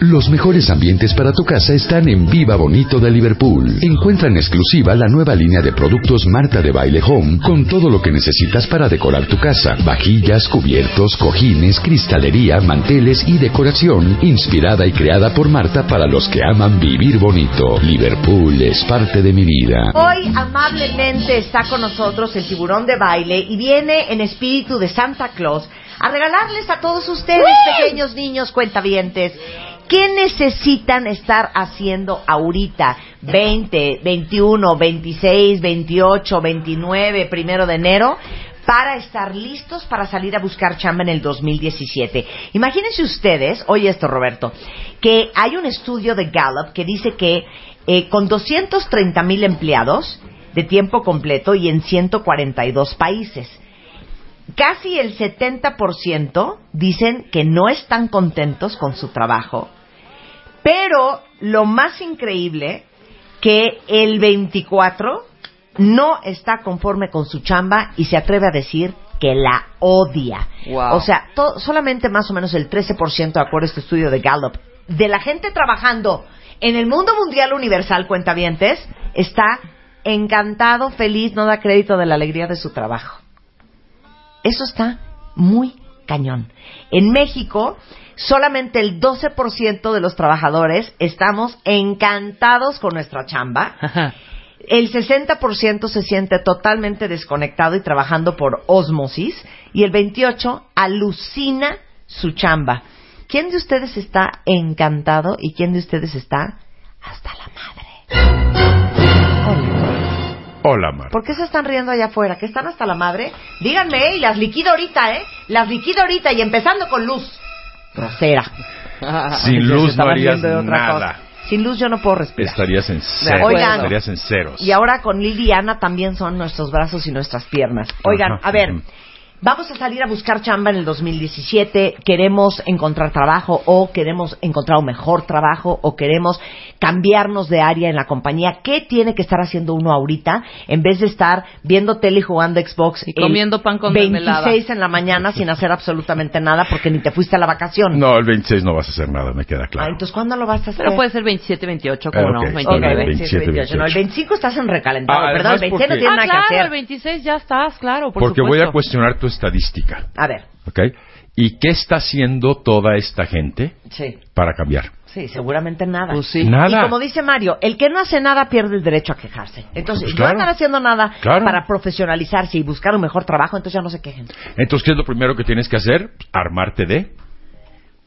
Los mejores ambientes para tu casa están en Viva Bonito de Liverpool. Encuentra en exclusiva la nueva línea de productos Marta de Baile Home con todo lo que necesitas para decorar tu casa. Vajillas, cubiertos, cojines, cristalería, manteles y decoración inspirada y creada por Marta para los que aman vivir bonito. Liverpool es parte de mi vida. Hoy amablemente está con nosotros el tiburón de baile y viene en espíritu de Santa Claus a regalarles a todos ustedes, pequeños niños cuentavientes, ¿Qué necesitan estar haciendo ahorita? 20, 21, 26, 28, 29, primero de enero para estar listos para salir a buscar chamba en el 2017. Imagínense ustedes, oye esto Roberto, que hay un estudio de Gallup que dice que eh, con 230 mil empleados de tiempo completo y en 142 países, casi el 70% dicen que no están contentos con su trabajo pero lo más increíble, que el 24 no está conforme con su chamba y se atreve a decir que la odia. O sea, solamente más o menos el 13%, de acuerdo a este estudio de Gallup, de la gente trabajando en el mundo mundial universal, cuentavientes, está encantado, feliz, no da crédito de la alegría de su trabajo. Eso está muy cañón. En México, solamente el 12% de los trabajadores estamos encantados con nuestra chamba. El 60% se siente totalmente desconectado y trabajando por osmosis. Y el 28% alucina su chamba. ¿Quién de ustedes está encantado y quién de ustedes está hasta la madre? Hola, Mar. ¿Por qué se están riendo allá afuera? ¿Que están hasta la madre? Díganme, ¿eh? Y las liquido ahorita, ¿eh? Las liquido ahorita y empezando con luz. Grosera. Sin luz no harías nada. Sin luz yo no puedo respirar. Estarías en ceros. estarías en ceros. Y ahora con Liliana también son nuestros brazos y nuestras piernas. Oigan, a ver, Vamos a salir a buscar chamba en el 2017, queremos encontrar trabajo o queremos encontrar un mejor trabajo o queremos cambiarnos de área en la compañía. ¿Qué tiene que estar haciendo uno ahorita en vez de estar viendo tele y jugando Xbox y comiendo pan con 26 en la mañana sin hacer absolutamente nada porque ni te fuiste a la vacación? No, el 26 no vas a hacer nada, me queda claro. Ah, entonces ¿cuándo lo vas a hacer? Pero puede ser 27, 28, como no, 29. 27, 28. No, el 25 estás en recalentado, ah, perdón, el 26 no tiene nada que hacer. claro, el 26 ya estás, claro, por Porque voy a cuestionar tu estadística. A ver. ¿Ok? ¿Y qué está haciendo toda esta gente para cambiar? Sí, seguramente nada. Pues sí. Nada. Y como dice Mario, el que no hace nada pierde el derecho a quejarse. Entonces, pues no están haciendo nada para profesionalizarse y buscar un mejor trabajo, entonces ya no se quejen. Entonces, ¿qué es lo primero que tienes que hacer? Armarte de...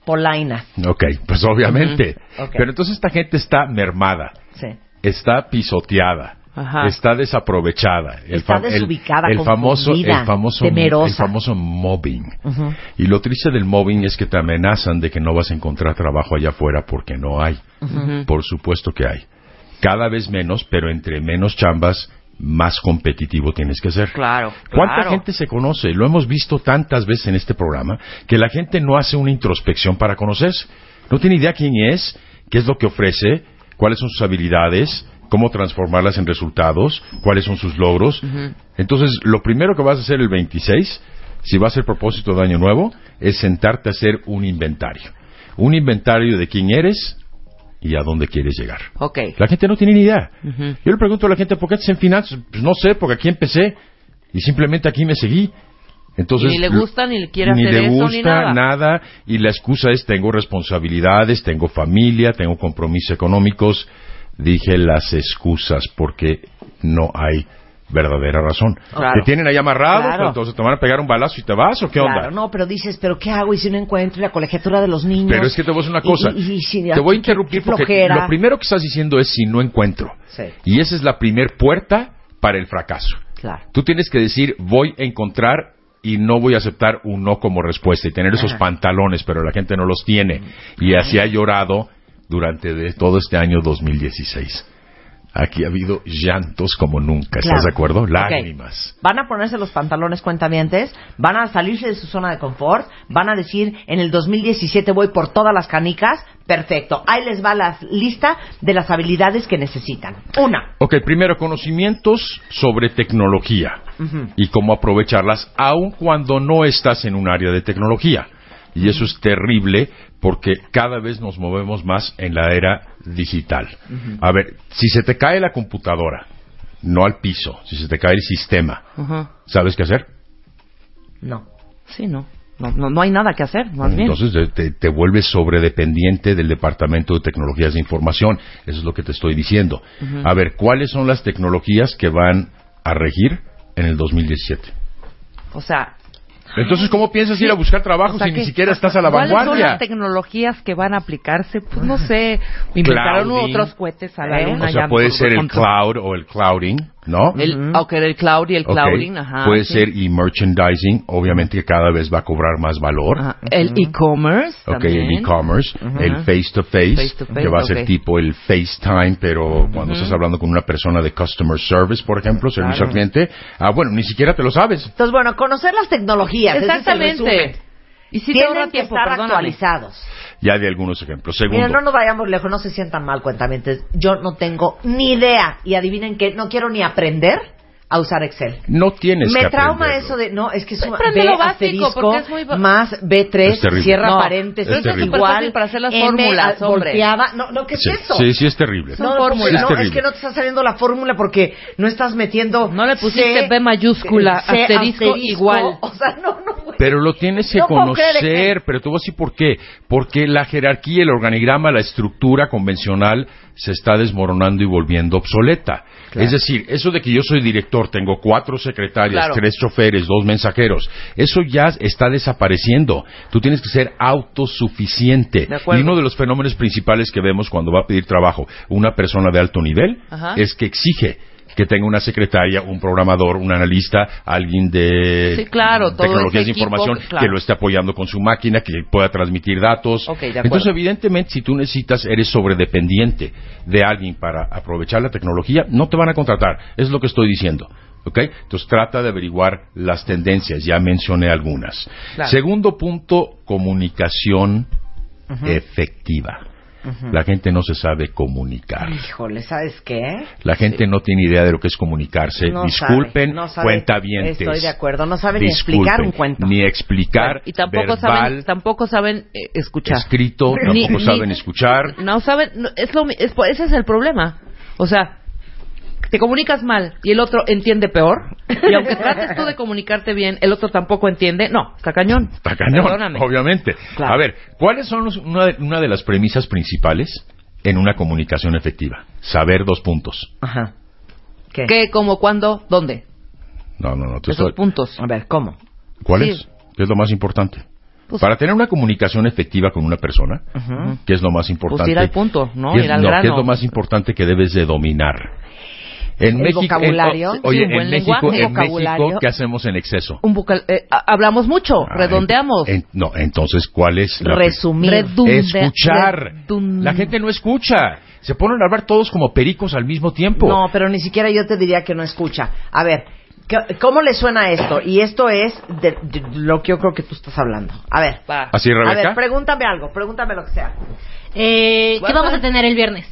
Polaina. Ok, pues obviamente. Pero entonces esta gente está mermada. Sí. Está pisoteada está desaprovechada. está desubicada, el, famoso, el famoso, el famoso mobbing. Y lo triste del mobbing es que te amenazan de que no vas a encontrar trabajo allá afuera porque no hay. Por supuesto que hay. Cada vez menos, pero entre menos chambas, más competitivo tienes que ser. Claro. ¿Cuánta gente se conoce? Lo hemos visto tantas veces en este programa que la gente no hace una introspección para conocerse. No tiene idea quién es, qué es lo que ofrece, cuáles son sus habilidades, cómo transformarlas en resultados, cuáles son sus logros. Entonces, lo primero que vas a hacer el 26, si va a ser propósito de año nuevo, es sentarte a hacer un inventario. Un inventario de quién eres y a dónde quieres llegar. Okay. La gente no tiene ni idea. Yo le pregunto a la gente, ¿por qué estás en finanzas? Pues no sé, porque aquí empecé y simplemente aquí me seguí. Entonces, ni le gusta, ni le quiere hacer le gusta, ni nada. nada. Y la excusa es, tengo responsabilidades, tengo familia, tengo compromisos económicos dije las excusas porque no hay verdadera razón. Te tienen ahí amarrado, entonces te van a pegar un balazo y te vas o qué claro, onda? No, pero dices, pero ¿qué hago y si no encuentro la colegiatura de los niños? Pero es que te voy a decir una cosa. te voy a interrumpir porque lo primero que estás diciendo es si no encuentro. Y esa es la primer puerta para el fracaso. Claro. Tú tienes que decir, voy a encontrar y no voy a aceptar un no como respuesta y tener esos Ajá. pantalones, pero la gente no los tiene. Y así ha llorado durante de todo este año 2016. Aquí ha habido llantos como nunca, ¿estás Claro. de acuerdo? Lágrimas. Van a ponerse los pantalones cuentavientes, van a salirse de su zona de confort, van a decir, en el 2017 voy por todas las canicas, perfecto. Ahí les va la lista de las habilidades que necesitan. Una, Ok, primero, conocimientos sobre tecnología y cómo aprovecharlas, aun cuando no estás en un área de tecnología. Y eso es terrible porque cada vez nos movemos más en la era digital. A ver, si se te cae la computadora, no al piso, si se te cae el sistema. ¿sabes qué hacer? no. Sí, no. No, no, no hay nada que hacer, más bien. Entonces te, te- te vuelves sobredependiente del Departamento de Tecnologías de Información. Eso es lo que te estoy diciendo. A ver, ¿cuáles son las tecnologías que van a regir en el 2017? O sea, Entonces, ¿cómo piensas ir a buscar trabajo o sea si que- ni siquiera estás a la ¿Cuáles son vanguardia? las tecnologías que van a aplicarse? Pues no sé. Inventaron otros cohetes a la ¿Eh? luna. O sea, puede ser el cloud o el clouding, ¿no? El, ok, el cloud y el Ok. clouding, ajá. Puede sí. ser y merchandising, obviamente que cada vez va a cobrar más valor. Ajá. El e-commerce Ok, también. el e-commerce, el face-to-face, Face to face, que va a ser ok. tipo el FaceTime, pero cuando estás hablando con una persona de customer service, por ejemplo, servicio al cliente, ah, bueno, ni siquiera te lo sabes. Entonces, bueno, conocer las tecnologías. Ese es el Exactamente. resumen. Y si Tienen que tiempo, estar perdóname. actualizados. Ya de algunos ejemplos. Segundo, Miren, no nos vayamos lejos, no se sientan mal, cuentamientos. Yo no tengo ni idea, y adivinen que no quiero ni aprender a usar Excel. no tienes Me que trauma eso de, no, es que es un B lo básico, asterisco porque es muy más B3, Es terrible. cierra No, paréntesis, es igual, para hacer las M fórmulas, volteada. No, no, ¿qué Sí, es eso? sí, sí, es terrible. No, Es no, es que no te está saliendo la fórmula porque no estás metiendo. No le pusiste C, B mayúscula, C asterisco, igual. O sea, no, no. Pero lo tienes que No conocer, pero te voy a decir por qué. Porque la jerarquía, el organigrama, la estructura convencional se está desmoronando y volviendo obsoleta. Es decir, eso de que yo soy director, tengo cuatro secretarias, Claro. tres choferes, dos mensajeros, eso ya está desapareciendo. Tú tienes que ser autosuficiente. Y uno de los fenómenos principales que vemos cuando va a pedir trabajo una persona de alto nivel Ajá. es que exige que tenga una secretaria, un programador, un analista, alguien de Sí, claro, tecnologías ese de información claro. que lo esté apoyando con su máquina, que pueda transmitir datos. Entonces, evidentemente, si tú necesitas, eres sobredependiente de alguien para aprovechar la tecnología, no te van a contratar. Es lo que estoy diciendo. ¿Ok? Entonces trata de averiguar las tendencias, ya mencioné algunas. Claro. Segundo punto, comunicación efectiva. La gente no se sabe comunicar. Híjole, ¿sabes qué? La gente no tiene idea de lo que es comunicarse. No Disculpen, sabe, no sabe. cuentavientes. Estoy de acuerdo, no sabe ni explicar un cuento. Ni explicar y tampoco verbal, saben, tampoco saben eh, escuchar. escrito, Ni- tampoco ni- saben escuchar. No saben, no, es lo, es, ese es el problema. O sea, te comunicas mal y el otro entiende peor. Y aunque trates tú de comunicarte bien, el otro tampoco entiende. No, está cañón. Está cañón, Perdóname. obviamente. Claro. A ver, ¿cuáles son los- una, de, una de las premisas principales en una comunicación efectiva? Saber dos puntos. Ajá. ¿Qué? ¿Qué, cómo, cuándo, dónde? No, no, no. te Esos estoy- puntos. A ver, ¿cómo? ¿Cuál Sí. es? ¿Qué es lo más importante? Pues- Para tener una comunicación efectiva con una persona, ¿qué es lo más importante? Pues ir al punto, ¿no? ¿Qué es, Ir al no, ¿qué grano. es lo más importante que debes de dominar? En ¿El México, vocabulario? en- o- oye, en México, en ¿qué hacemos en exceso? Un vocal, eh, ha- hablamos mucho, Ah, redondeamos. en- no, entonces, ¿cuál es la Resumir. Redunde- Escuchar. La gente no escucha. Se ponen a hablar todos como pericos al mismo tiempo. No, pero ni siquiera yo te diría que no escucha. A ver, ¿qué- ¿cómo le suena esto? Y esto es de, de lo que yo creo que tú estás hablando. A ver. Va. ¿Así, A Rebeca? ver, pregúntame algo, pregúntame lo que sea. Eh, ¿Qué vamos a pues. tener el viernes?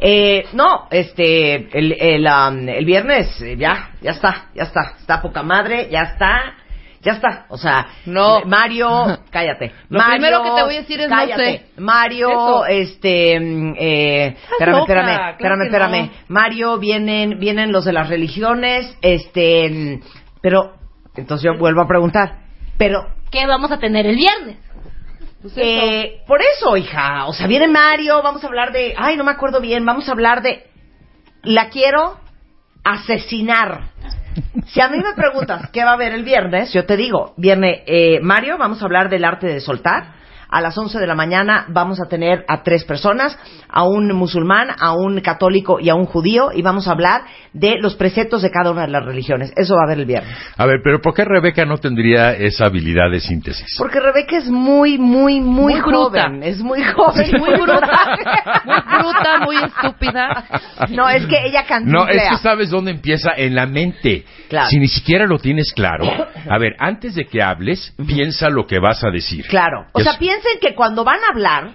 Eh, no, este, el, el, um, el viernes, eh, ya, ya está, ya está, está poca madre, ya está, ya está. O sea, No. Mario, cállate. Lo Mario, primero que te voy a decir es no cállate. sé. Mario, Eso. este, mm, eh, espérame, loca, espérame, claro espérame, espérame. no. Mario, vienen, vienen los de las religiones, este, mm, pero, entonces yo vuelvo a preguntar, pero ¿Qué vamos a tener el viernes? Pues eh, por eso, hija. O sea, viene Mario, vamos a hablar de. Ay, no me acuerdo bien, vamos a hablar de. La quiero asesinar. Si a mí me preguntas qué va a haber el viernes, yo te digo, viene eh, Mario, vamos a hablar del arte de soltar. A las 11 de la mañana vamos a tener a tres personas, a un musulmán, a un católico y a un judío, y vamos a hablar de los preceptos de cada una de las religiones. Eso va a haber el viernes. A ver, pero ¿por qué Rebeca no tendría esa habilidad de síntesis? Porque Rebeca es muy, muy, muy, Muy bruta. joven. Es muy joven. Sí, muy bruta. Muy bruta, muy estúpida. No, es que ella canta. No, es que sabes dónde empieza en la mente. Claro. Si ni siquiera lo tienes claro. A ver, antes de que hables, piensa lo que vas a decir. Claro. O sea, es- piensen que cuando van a hablar,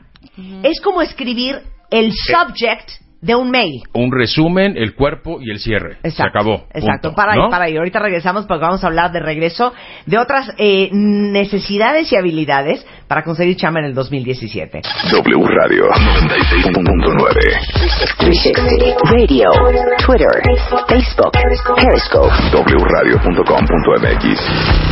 es como escribir el subject de un mail. un resumen, el cuerpo y el cierre. Se acabó. Exacto. Punto. Para ahí, ¿No? para ahí. Ahorita regresamos porque vamos a hablar de regreso de otras eh, necesidades y habilidades para conseguir chamba en el 2017. W Radio 96.9. Radio, Twitter, Facebook, Periscope. wradio.com.mx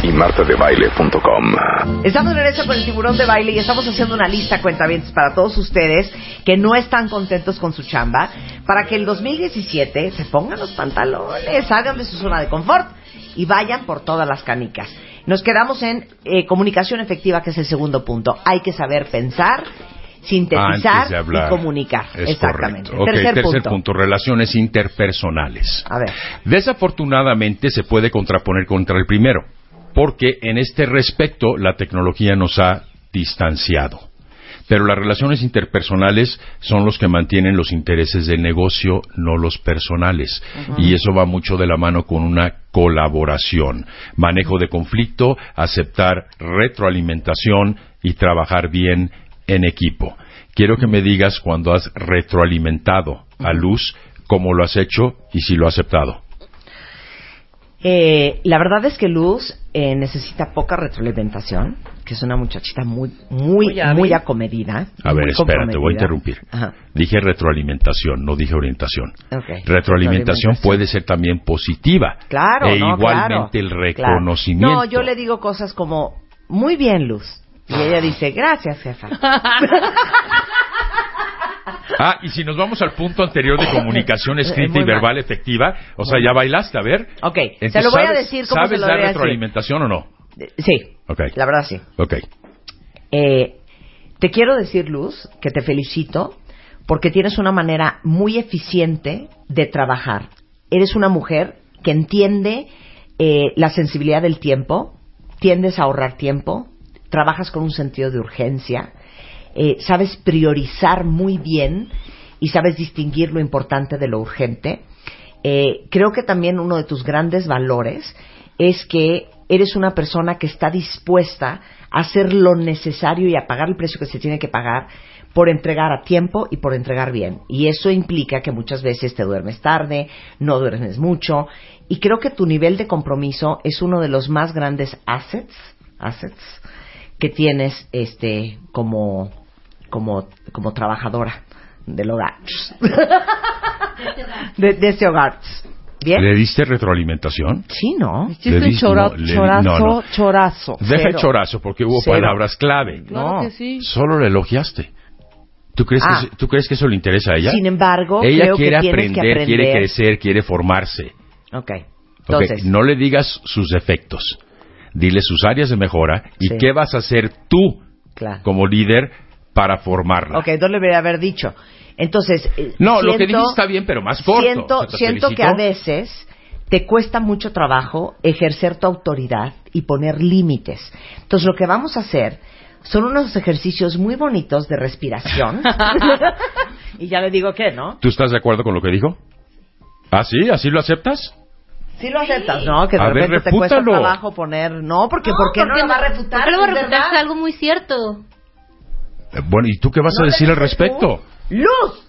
y martadebaile.com. Estamos de regreso con el tiburón de baile y estamos haciendo una lista cuentavientes para todos ustedes que no están contentos con su chamba para que el 2017 se pongan los pantalones, salgan de su zona de confort y vayan por todas las canicas. Nos quedamos en eh, comunicación efectiva, que es el segundo punto. Hay que saber pensar, sintetizar y comunicar. Es Exactamente. tercer, tercer punto. punto. relaciones interpersonales. A ver. Desafortunadamente se puede contraponer contra el primero, porque en este respecto la tecnología nos ha distanciado. Pero las relaciones interpersonales son los que mantienen los intereses del negocio, no los personales. Y eso va mucho de la mano con una colaboración, manejo de conflicto, aceptar retroalimentación y trabajar bien en equipo. Quiero que me digas cuando has retroalimentado a Luz, cómo lo has hecho y si lo has aceptado. Eh, la verdad es que Luz eh, necesita poca retroalimentación, que es una muchachita muy, muy, Muy acomedida. A ver, espera, te voy a interrumpir. Ajá. Dije retroalimentación, no dije orientación. Retroalimentación puede ser también positiva. Claro, E no, igualmente claro, el claro. reconocimiento. No, yo le digo cosas como, muy bien, Luz. Y ella dice, gracias, jefa. Ah, y si nos vamos al punto anterior de comunicación escrita y mal. verbal efectiva, o sea, ya bailaste, a ver. Ok, Entonces, lo voy a ¿sabes- decir cómo ¿Sabes se lo dar decir. retroalimentación o no? Eh, Sí, Ok, la verdad sí. ok. Eh, te quiero decir, Luz, que te felicito porque tienes una manera muy eficiente de trabajar. Eres una mujer que entiende eh, la sensibilidad del tiempo, tiendes a ahorrar tiempo, trabajas con un sentido de urgencia, eh, sabes priorizar muy bien y sabes distinguir lo importante de lo urgente. Eh, creo que también uno de tus grandes valores es que eres una persona que está dispuesta a hacer lo necesario y a pagar el precio que se tiene que pagar por entregar a tiempo y por entregar bien. Y eso implica que muchas veces te duermes tarde, no duermes mucho, y creo que tu nivel de compromiso es uno de los más grandes assets, assets que tienes este como como como trabajadora del hogar. de, de ese hogar. ¿Bien? ¿Le diste retroalimentación? Sí, ¿no? Hiciste chora- no, chorazo, no, no. chorazo. Deja el chorazo porque hubo Cero. palabras clave. Claro No. que sí. Solo le elogiaste. ¿Tú crees, Ah. que, eso- ¿Tú crees que eso le interesa a ella? Sin embargo, ella creo quiere que aprender, que aprender. quiere crecer, quiere formarse. Ok. Entonces, No le digas sus defectos. Dile sus áreas de mejora y Sí. qué vas a hacer tú claro. como líder para formarla. Ok, no le debería haber dicho. Entonces, eh, No, lo que siento- dijiste está bien, pero más corto. Siento, O sea, te siento que a veces te cuesta mucho trabajo ejercer tu autoridad y poner límites. Entonces, lo que vamos a hacer son unos ejercicios muy bonitos de respiración. y ya le digo que, ¿no? ¿Tú estás de acuerdo con lo que dijo? ¿Ah, sí? ¿Así lo aceptas? Sí lo aceptas, ¿no? Que de A ver, repente te cuesta trabajo poner... No, porque ¿por qué no lo va a refutar? ¿Por qué lo va a ¿Es refutar? verdad? Es algo muy cierto. Bueno, ¿y tú qué vas No a decir al respecto? ¡Luz!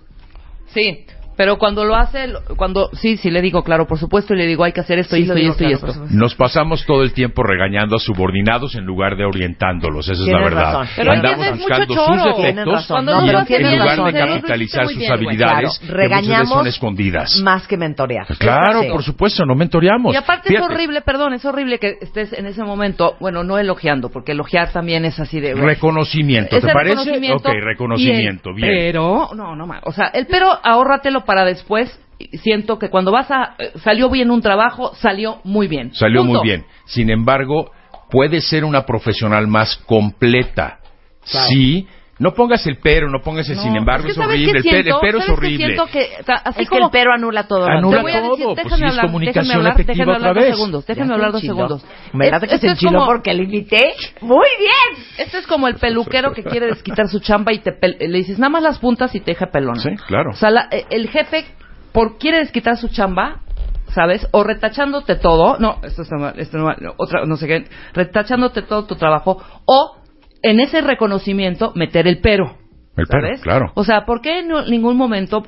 Sí, pero cuando lo hace, lo- cuando sí, sí le digo, claro, por supuesto, y le digo, hay que hacer esto, Sí, y esto, y digo esto, y claro, esto. por supuesto. Nos pasamos todo el tiempo regañando a subordinados en lugar de orientándolos, esa es Tienes la verdad. razón. Pero Andamos buscando sus defectos No, y haces en lugar razón, de capitalizar sus bien, habilidades, Claro, que regañamos son escondidas. Más que mentorear. Claro, Sí. por supuesto, no mentoreamos. Y aparte Fíjate, es horrible, perdón, es horrible que estés en ese momento, bueno, no elogiando, porque elogiar también es así de... Reconocimiento, ¿te parece? reconocimiento ok, reconocimiento, y el bien. Pero, no, no, o sea, el pero ahórratelo para después. Siento que cuando vas a... eh, Salió bien un trabajo, salió muy bien. Salió Punto. muy bien. Sin embargo, puede ser una profesional más completa Sí, no pongas el pero, no pongas el sin embargo, es, que ¿sabes horrible. El, pe- el pero es ¿Sabes qué horrible. siento que, así Es que como- el pero anula todo. Anula Te voy a anterior. decir, todo, pues déjame sí, es hablar, comunicación hablar, efectiva déjame hablar otra dos segundos, déjame Ya hablar dos segundos. ¿Verdad Es- que se esto es enchiló como- porque le invité? Muy bien. Esto es como el peluquero que quiere desquitar su chamba y te pel- le dices nada más las puntas y te deja pelona. Sí, claro. O sea, la- eh, el jefe por quiere desquitar su chamba, ¿sabes? O retachándote todo, no, esto está mal, esto no mal, no, otra, no sé qué, retachándote todo tu trabajo, o en ese reconocimiento meter el pero. El pero, ¿sabes? claro. O sea, ¿por qué en ningún momento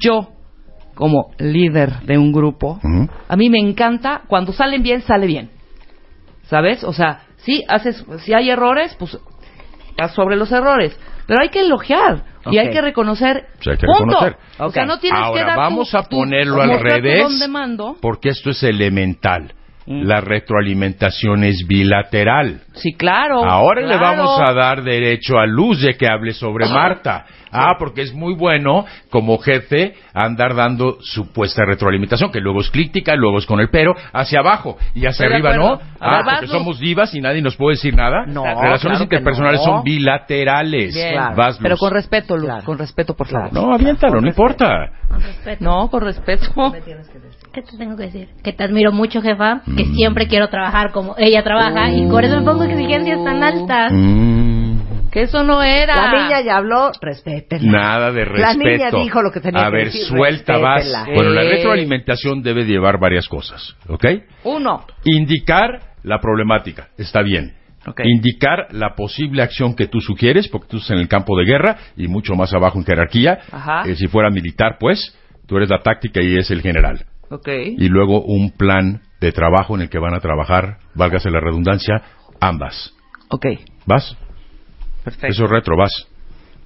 yo- como líder de un grupo, a mí me encanta cuando salen bien, sale bien. ¿Sabes? O sea, sí haces, si hay errores, pues haz sobre los errores, pero hay que elogiar y hay que reconocer. Sí, hay que punto. reconocer. O sea, no tienes que Ahora dar vamos tu- a tu- ponerlo al revés, porque esto es elemental. Mm. La retroalimentación es bilateral. Sí, claro. Ahora le vamos a dar derecho a Luz de que hable sobre Marta. Ah, porque es muy bueno como jefe andar dando supuesta retroalimentación, que luego es crítica, luego es con el pero, hacia abajo y hacia arriba, ¿no? Ah, porque somos divas y nadie nos puede decir nada. No, Relaciones claro interpersonales no. son bilaterales. Bien. Claro. Vas, Luz. Pero con respeto, Luz, Claro. con respeto, por favor. No, aviéntalo, no importa. Con respeto. No, con respeto. ¿Qué te tengo que decir? Que te admiro mucho, jefa, que Mm. siempre quiero trabajar como ella trabaja y por eso me pongo exigencias tan altas. Mm, Que eso no era. La niña ya habló, respétenla. nada de respeto. La niña dijo lo que tenía A que ver, decir, suelta, vas. Bueno, la Eh. retroalimentación debe llevar varias cosas, ¿ok? Uno. Indicar la problemática, está bien. Ok. Indicar la posible acción que tú sugieres, porque tú estás en el campo de guerra y mucho más abajo en jerarquía. Ajá. Eh, si fuera militar, pues, tú eres la táctica y es el general. Ok. Y luego un plan de trabajo en el que van a trabajar, válgase la redundancia, ambas. Ok. ¿Vas? Perfecto. Eso es retro, vas.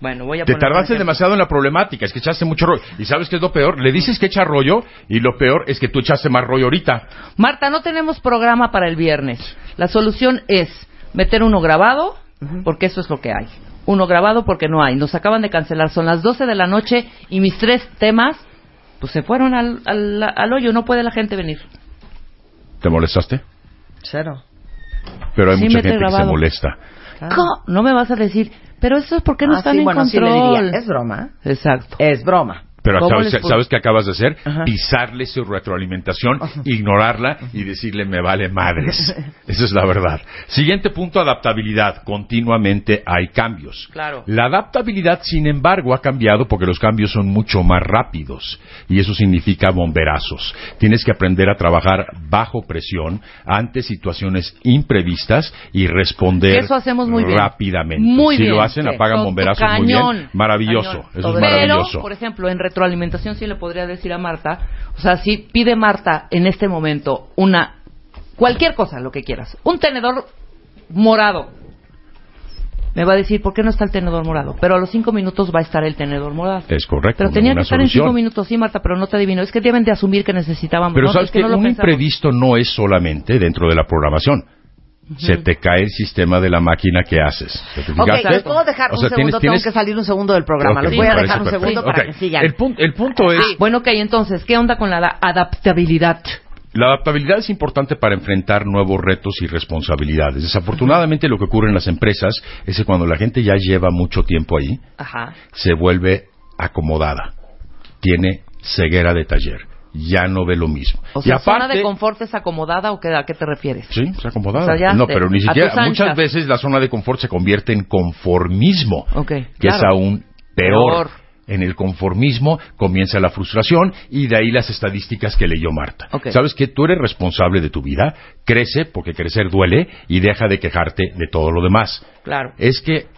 Bueno, voy a Te tardaste demasiado en la problemática, es que echaste mucho rollo. ¿Y sabes qué es lo peor? Le dices que echa rollo y lo peor es que tú echaste más rollo ahorita. Marta, no tenemos programa para el viernes. La solución es meter uno grabado, porque eso es lo que hay. Uno grabado porque no hay. Nos acaban de cancelar. Son las 12 de la noche y mis tres temas, pues se fueron al, al, al hoyo. No puede la gente venir. ¿Te molestaste? Cero. Pero hay Sí, mucha gente que se molesta. ¿Cómo? No me vas a decir, pero eso es porque no Ah, están sí, en bueno, sí control. le diría, es broma. Exacto. Es broma. Pero ¿Cómo sabes, les puedo- ¿sabes qué acabas de hacer? Ajá. Pisarle su retroalimentación, ignorarla y decirle me vale madres. Esa es la verdad. Siguiente punto, adaptabilidad. Continuamente hay cambios. Claro. La adaptabilidad, sin embargo, ha cambiado porque los cambios son mucho más rápidos y eso significa bomberazos. Tienes que aprender a trabajar bajo presión ante situaciones imprevistas y responder eso hacemos muy bien. rápidamente. Muy si bien. lo hacen, Sí. apagan bomberazos muy bien. Maravilloso. Cañón. Eso es Pero, maravilloso. por ejemplo, en retroalimentación sí le podría decir a Marta, o sea, si pide Marta en este momento una, cualquier cosa, lo que quieras, un tenedor morado, me va a decir, ¿por qué no está el tenedor morado? Pero a los cinco minutos va a estar el tenedor morado. Es correcto. Pero tenía que estar en cinco minutos, sí, Marta, pero no te adivino. Es que deben de asumir que necesitábamos. Pero ¿no? sabes Es que, no lo un pensamos. imprevisto no es solamente dentro de la programación. Se te cae el sistema de la máquina que haces. ¿Te Ok, puedo dejar O un sea, segundo? tienes- tienes- Tengo que salir un segundo del programa. Los voy a dejar un perfecto. segundo para que sigan. El, pun- el punto es, Bueno, ok, entonces, ¿qué onda con la da- adaptabilidad? la adaptabilidad es importante para enfrentar nuevos retos y responsabilidades. Desafortunadamente lo que ocurre en las empresas es que cuando la gente ya lleva mucho tiempo ahí, Ajá. se vuelve acomodada. Tiene ceguera de taller. Ya no ve lo mismo. O y sea, ¿zona aparte, de confort es acomodada o qué, a qué te refieres? Sí, se acomodada. O sea, ya no, te- pero ni siquiera. Muchas veces la zona de confort se convierte en conformismo, que claro. es aún peor. Peor. En el conformismo comienza la frustración y de ahí las estadísticas que leyó Marta. ¿Sabes que Tú eres responsable de tu vida, crece porque crecer duele y deja de quejarte de todo lo demás. Claro. Es que,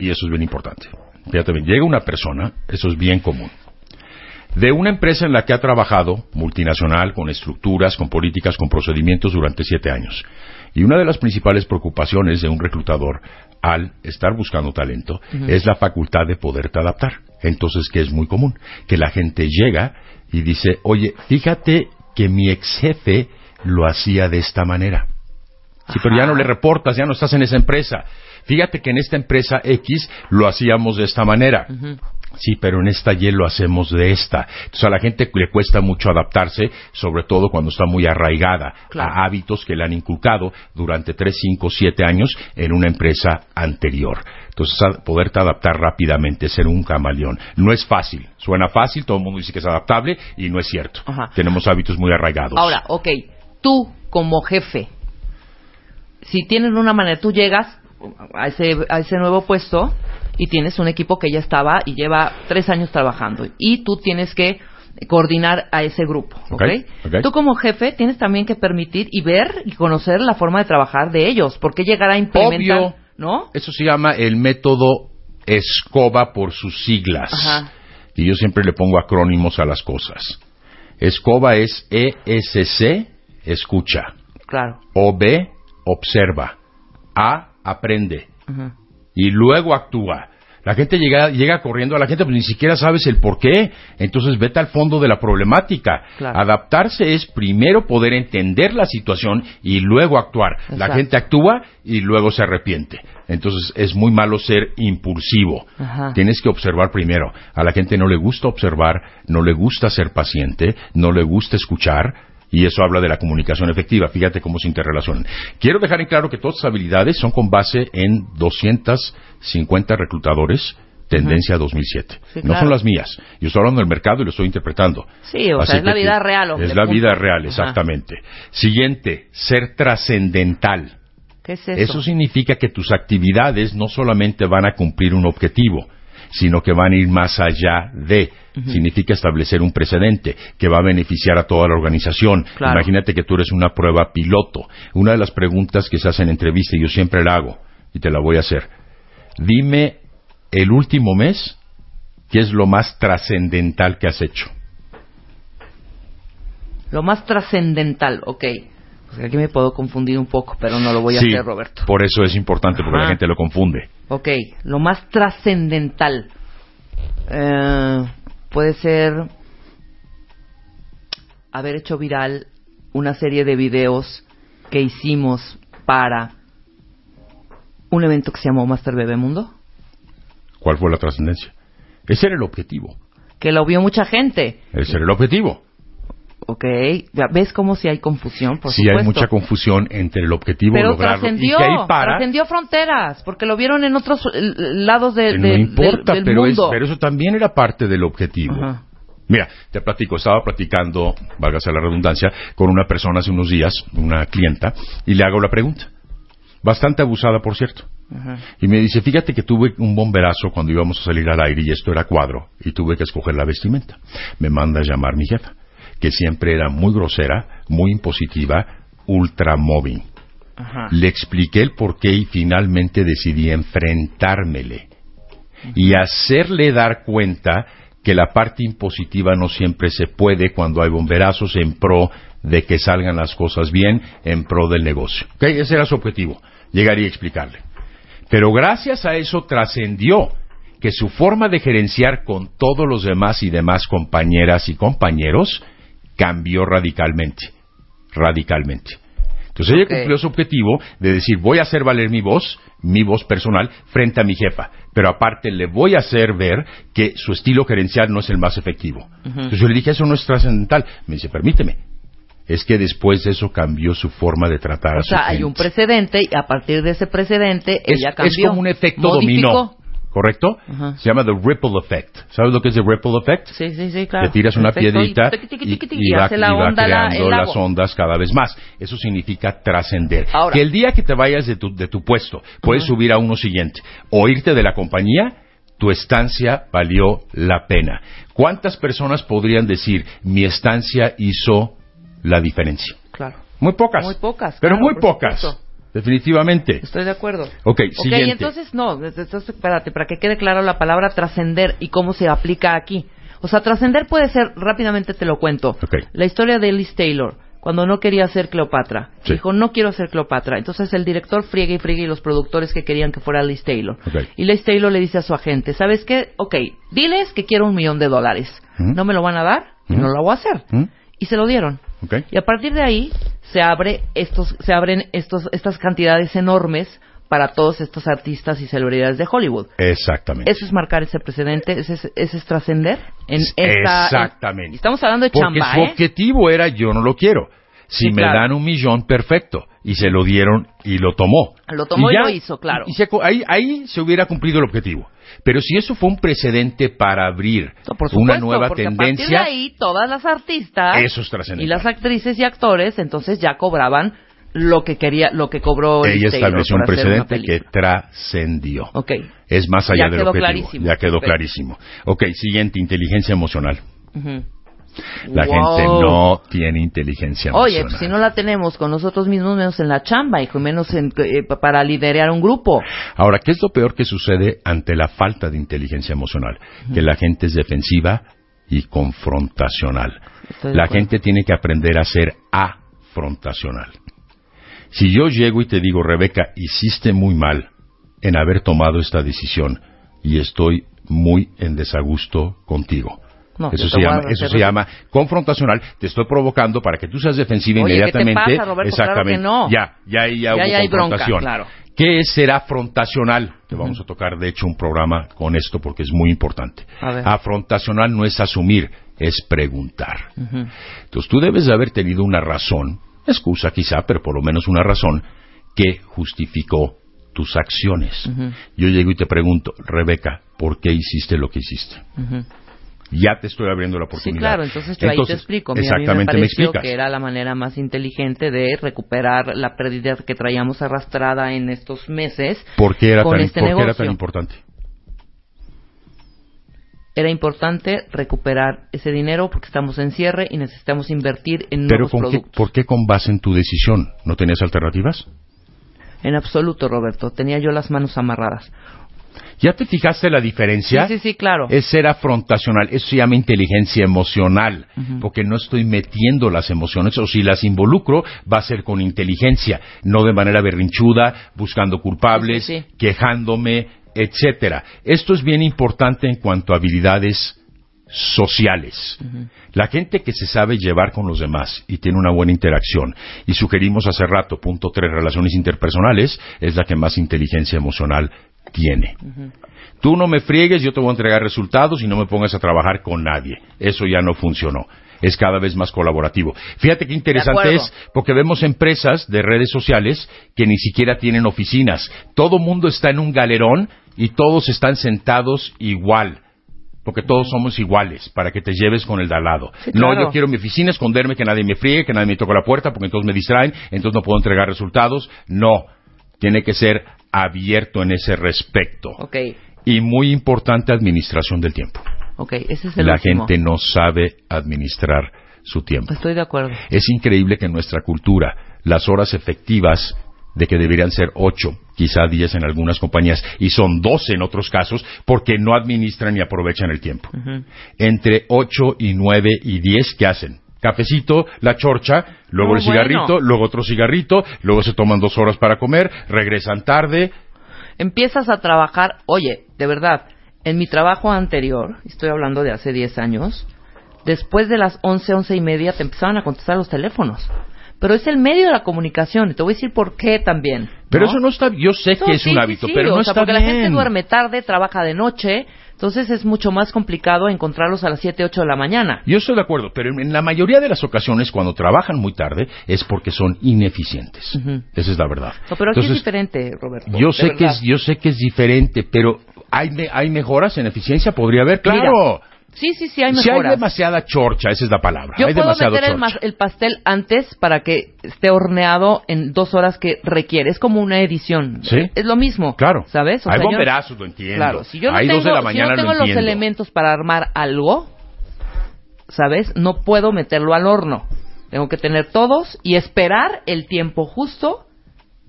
y eso es bien importante, fíjate bien, llega una persona, eso es bien común, de una empresa en la que ha trabajado, multinacional, con estructuras, con políticas, con procedimientos durante siete años. Y una de las principales preocupaciones de un reclutador al estar buscando talento es la facultad de poderte adaptar. Entonces, que es muy común, que la gente llega y dice, oye, fíjate que mi ex jefe lo hacía de esta manera. Sí, pero ya no le reportas, ya no estás en esa empresa. Fíjate que en esta empresa X lo hacíamos de esta manera. Sí, pero en esta Y lo hacemos de esta. Entonces a la gente le cuesta mucho adaptarse, sobre todo cuando está muy arraigada Claro. a hábitos que le han inculcado durante 3, 5, 7 años en una empresa anterior. Entonces, poderte adaptar rápidamente, ser un camaleón. No es fácil. Suena fácil, todo el mundo dice que es adaptable y no es cierto. Ajá. Tenemos hábitos muy arraigados. Ahora, ok, tú como jefe, si tienes una manera, tú llegas a ese, a ese nuevo puesto y tienes un equipo que ya estaba y lleva tres años trabajando y tú tienes que coordinar a ese grupo, ¿ok? Ok. Tú como jefe tienes también que permitir y ver y conocer la forma de trabajar de ellos, porque llegar a implementar, Obvio. ¿no? Eso se llama el método ESCOBA por sus siglas. Ajá. Y yo siempre le pongo acrónimos a las cosas. ESCOBA es ESC, escucha. Claro. OB, observa. A, aprende. Ajá. y luego actúa. La gente llega, llega corriendo a la gente, pues ni siquiera sabes el por qué. Entonces vete al fondo de la problemática. Claro. Adaptarse es primero poder entender la situación y luego actuar. La gente actúa y luego se arrepiente. Entonces es muy malo ser impulsivo. Ajá. Tienes que observar primero. A la gente no le gusta observar, no le gusta ser paciente, no le gusta escuchar. Y eso habla de la comunicación efectiva. Fíjate cómo se interrelacionan. Quiero dejar en claro que todas estas habilidades son con base en 250 reclutadores, tendencia 2007. Sí, No claro. son las mías. Yo estoy hablando del mercado y lo estoy interpretando. Sí, o Así sea, es la vida real, hombre, Es la punto. vida real, Ajá. exactamente. Siguiente, ser trascendental. ¿Qué es eso? Eso significa que tus actividades no solamente van a cumplir un objetivo, sino que van a ir más allá de. Significa establecer un precedente que va a beneficiar a toda la organización. Claro. Imagínate que tú eres una prueba piloto. Una de las preguntas que se hace en entrevista, y yo siempre la hago, y te la voy a hacer. Dime el último mes, ¿qué es lo más trascendental que has hecho? Lo más trascendental, ok. Pues aquí me puedo confundir un poco, pero no lo voy a Sí, hacer, Roberto. por eso es importante, porque Ajá. la gente lo confunde. Ok, lo más trascendental. Eh, puede ser haber hecho viral una serie de videos que hicimos para un evento que se llamó Master Bebé Mundo, ¿Cuál fue la trascendencia? Ese era el objetivo. que lo vio mucha gente. Ese era el objetivo. Ok, ¿ves cómo si hay confusión? Por sí supuesto. hay mucha confusión entre el objetivo Pero lograrlo y trascendió, que ahí para. trascendió fronteras, porque lo vieron en otros eh, lados de, no de- importa, del, del pero, es- mundo. pero eso también era parte del objetivo. Ajá. Mira, te platico, estaba platicando, válgase la redundancia, con una persona hace unos días, una clienta, y le hago la pregunta. Bastante abusada, por cierto. Ajá. Y me dice, fíjate que tuve un bomberazo cuando íbamos a salir al aire y esto era cuadro y tuve que escoger la vestimenta. Me manda a llamar mi jefa, que siempre era muy grosera, muy impositiva, ultramóvil. Ajá. Le expliqué el porqué y finalmente decidí enfrentármele y hacerle dar cuenta que la parte impositiva no siempre se puede cuando hay bomberazos en pro de que salgan las cosas bien, en pro del negocio. ¿Ok? Ese era su objetivo, llegar y explicarle. Pero gracias a eso trascendió que su forma de gerenciar con todos los demás y demás compañeras y compañeros cambió radicalmente. Radicalmente. Entonces ella cumplió su objetivo de decir, voy a hacer valer mi voz, mi voz personal, frente a mi jefa. Pero aparte le voy a hacer ver que su estilo gerencial no es el más efectivo. Entonces yo le dije, eso no es trascendental. Me dice, permíteme. Es que después de eso cambió su forma de tratar a O su sea, hay un precedente y a partir de ese precedente es, ella es cambió. como un efecto modificó. dominó. ¿Correcto? Ajá. Se llama the ripple effect. ¿Sabes lo que es the ripple effect? Sí, sí, sí, claro. Te tiras una Perfecto, piedrita y, tiqui, y va, la y va onda la- creando el las ondas cada vez más. Eso significa trascender. Que el día que te vayas de tu, de tu puesto, puedes subir a uno siguiente o irte de la compañía, tu estancia valió la pena. ¿Cuántas personas podrían decir, mi estancia hizo la diferencia? Claro. Muy pocas. Muy pocas, Pero claro, muy pocas. supuesto. Definitivamente. Estoy de acuerdo. Ok, Ok, siguiente. entonces no, entonces espérate, para que quede claro la palabra trascender y cómo se aplica aquí. O sea, trascender puede ser, rápidamente te lo cuento. Ok. La historia de Liz Taylor, cuando no quería ser Cleopatra. Sí. Dijo, no quiero ser Cleopatra. Entonces el director friega y friega y los productores que querían que fuera Liz Taylor. Ok. Y Liz Taylor le dice a su agente, ¿sabes qué? Ok, diles que quiero un millón de dólares. Ujú. No me lo van a dar y Ujú. no lo voy a hacer. ¿Mm? Y se lo dieron. Ok. Y a partir de ahí se abre estos, se abren estos, estas cantidades enormes para todos estos artistas y celebridades de Hollywood. Exactamente. Eso es marcar ese precedente, ese es, ese es trascender en esta. Exactamente. en- estamos hablando de Porque chamba, su ¿eh? objetivo era yo no lo quiero. Si Sí, me claro. dan un millón, perfecto. Y se lo dieron y lo tomó. Lo tomó y ya, lo hizo, claro. y se ahí, ahí se hubiera cumplido el objetivo. Pero si eso fue un precedente para abrir una nueva porque A partir de tendencia, ahí, todas las artistas eso es trascendental. y las actrices y actores, entonces ya cobraban lo que quería, lo que cobró ella estableció un precedente que trascendió. Es más allá Ya del quedó objetivo. clarísimo. Ya quedó clarísimo. Ok, siguiente, inteligencia emocional. Ujú. La Wow. gente no tiene inteligencia Oye, emocional. pues si no la tenemos con nosotros mismos, menos en la chamba, y menos en- eh, para liderar un grupo. Ahora, ¿qué es lo peor que sucede ante la falta de inteligencia emocional? Que la gente es defensiva y confrontacional. Estoy La gente tiene que aprender a ser afrontacional. Si yo llego y te digo, Rebeca, hiciste muy mal en haber tomado esta decisión y estoy muy en desagusto contigo. No, eso se llama, eso se llama confrontacional. Te estoy provocando para que tú seas defensiva Oye, ¿qué te inmediatamente. pasa, Roberto? Claro que Exactamente. no. Ya, ya ya, Ya, hubo ya hay bronca, confrontación. claro. ¿Qué es ser afrontacional? Te vamos a tocar, de hecho, un programa con esto porque es muy importante. Afrontacional no es asumir, es preguntar. Entonces tú debes de haber tenido una razón, excusa quizá, pero por lo menos una razón que justificó tus acciones. Yo llego y te pregunto, Rebeca, ¿por qué hiciste lo que hiciste? Ya te estoy abriendo la Sí, oportunidad. claro, entonces yo ahí te explico. Mira, exactamente a mí me me pareció explicas. que era la manera más inteligente de recuperar la pérdida que traíamos arrastrada en estos meses ¿Por qué era, con tan, este por qué era tan importante? Era importante recuperar ese dinero porque estamos en cierre y necesitamos invertir en Pero nuevos con qué, productos. ¿por qué con base en tu decisión? ¿No tenías alternativas? En absoluto, Roberto. Tenía yo las manos amarradas. ¿Ya te fijaste la diferencia? Sí, sí, sí, claro. Es ser afrontacional. Eso se llama inteligencia emocional. Porque no estoy metiendo las emociones. O si las involucro, va a ser con inteligencia. No de manera berrinchuda, buscando culpables, Sí, sí, sí. quejándome, etcétera. Esto es bien importante en cuanto a habilidades sociales. La gente que se sabe llevar con los demás y tiene una buena interacción, y sugerimos hace rato, punto tres, relaciones interpersonales, es la que más inteligencia emocional tiene. Tú no me friegues, yo te voy a entregar resultados y no me pongas a trabajar con nadie. Eso ya no funcionó. Es cada vez más colaborativo. Fíjate qué interesante es, porque vemos empresas de redes sociales que ni siquiera tienen oficinas. Todo mundo está en un galerón y todos están sentados igual. Porque todos somos iguales, para que te lleves con el de al lado. Sí, No, yo quiero mi oficina, esconderme, que nadie me friegue, que nadie me toque la puerta, porque entonces me distraen, entonces no puedo entregar resultados. No, tiene que ser abierto en ese respecto. Y muy importante, administración del tiempo. ok. Ese es el La último. gente no sabe administrar su tiempo. Estoy de acuerdo. Es increíble que en nuestra cultura las horas efectivas de que deberían ser ocho, quizá diez en algunas compañías, y son doce en otros casos, porque no administran y aprovechan el tiempo. Entre ocho y nueve y diez, ¿qué hacen? Cafecito, la chorcha, luego No, el cigarrito, bueno. luego otro cigarrito, luego se toman dos horas para comer, regresan tarde. Empiezas a trabajar, oye, de verdad, en mi trabajo anterior, estoy hablando de hace 10 años, después de las 11, 11 y media te empezaban a contestar los teléfonos. Pero es el medio de la comunicación, y te voy a decir por qué también. Pero eso no está, yo sé que es sí, un hábito, sí, pero o no sea, está porque bien. la gente duerme tarde, trabaja de noche, entonces es mucho más complicado encontrarlos a las 7, 8 de la mañana. Yo estoy de acuerdo, pero en la mayoría de las ocasiones cuando trabajan muy tarde es porque son ineficientes. Esa es la verdad. No, pero aquí es Entonces, diferente, Roberto. Yo sé que es, yo sé que es diferente, pero hay me- hay mejoras en eficiencia, podría haber, claro. Sí, sí, sí, hay Si hay mejoras. demasiada chorcha, esa es la palabra. Yo hay puedo meter el, pastel antes para que esté horneado en dos horas que requiere. Es como una edición. Sí. Es lo mismo. Claro. ¿Sabes? O hay sea, yo- bomberazos, lo entiendo. Claro. Si yo no hay tengo, dos de la si mañana, no tengo lo los elementos para armar algo, ¿sabes? No puedo meterlo al horno. Tengo que tener todos y esperar el tiempo justo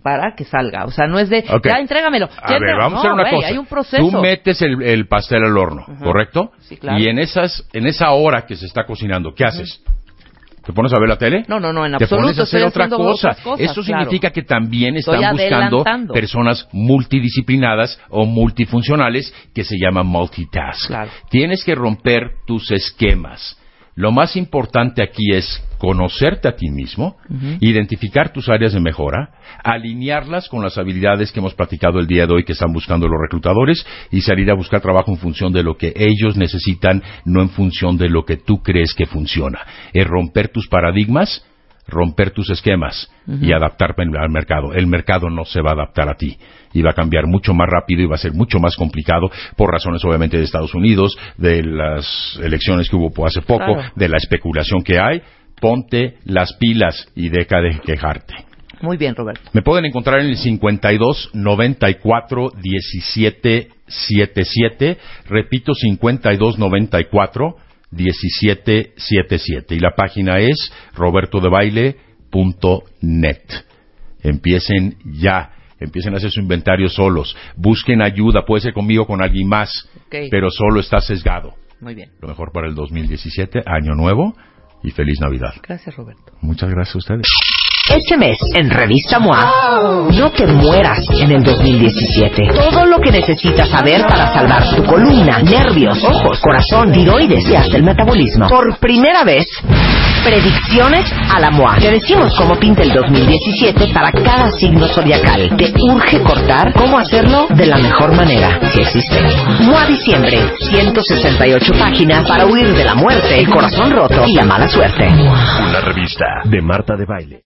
para que salga. O sea, no es de, ya entrégamelo. A ver, vamos a hacer una cosa. Hay un proceso. Tú metes el, el pastel al horno, ¿correcto? Sí, claro. Y en esas, en esa hora que se está cocinando, ¿qué haces? ¿Te pones a ver la tele? No, no, no, en Te absoluto. pones a hacer otra cosa. cosas, Eso claro. significa que también están buscando personas multidisciplinadas o multifuncionales que se llaman multitask. Claro. Tienes que romper tus esquemas. Lo más importante aquí es conocerte a ti mismo, identificar tus áreas de mejora, alinearlas con las habilidades que hemos platicado el día de hoy que están buscando los reclutadores y salir a buscar trabajo en función de lo que ellos necesitan, no en función de lo que tú crees que funciona. Es romper tus paradigmas, romper tus esquemas y adaptarte al mercado. El mercado no se va a adaptar a ti y va a cambiar mucho más rápido y va a ser mucho más complicado por razones obviamente de Estados Unidos, de las elecciones que hubo hace poco, Claro. de la especulación que hay. Ponte las pilas y deja de quejarte. Muy bien, Roberto. Me pueden encontrar en el 52 94 17 77. Repito, 52 94 17 77. Y la página es robertodebaile.net. Empiecen ya. Empiecen a hacer su inventario solos. Busquen ayuda. Puede ser conmigo o con alguien más. Pero solo está sesgado. Muy bien. Lo mejor para el 2017. Año nuevo y feliz Navidad. Gracias, Roberto. Muchas gracias a ustedes. Este mes, en Revista MOA, no te mueras en el 2017. Todo lo que necesitas saber para salvar tu columna, nervios, ojos, corazón, tiroides y hasta el metabolismo. Por primera vez, predicciones a la MOA. Te decimos cómo pinta el 2017 para cada signo zodiacal. Te urge cortar cómo hacerlo de la mejor manera que existe. MOA Diciembre, 168 páginas para huir de la muerte, el corazón roto y la mala suerte. Una revista de Marta de Baile.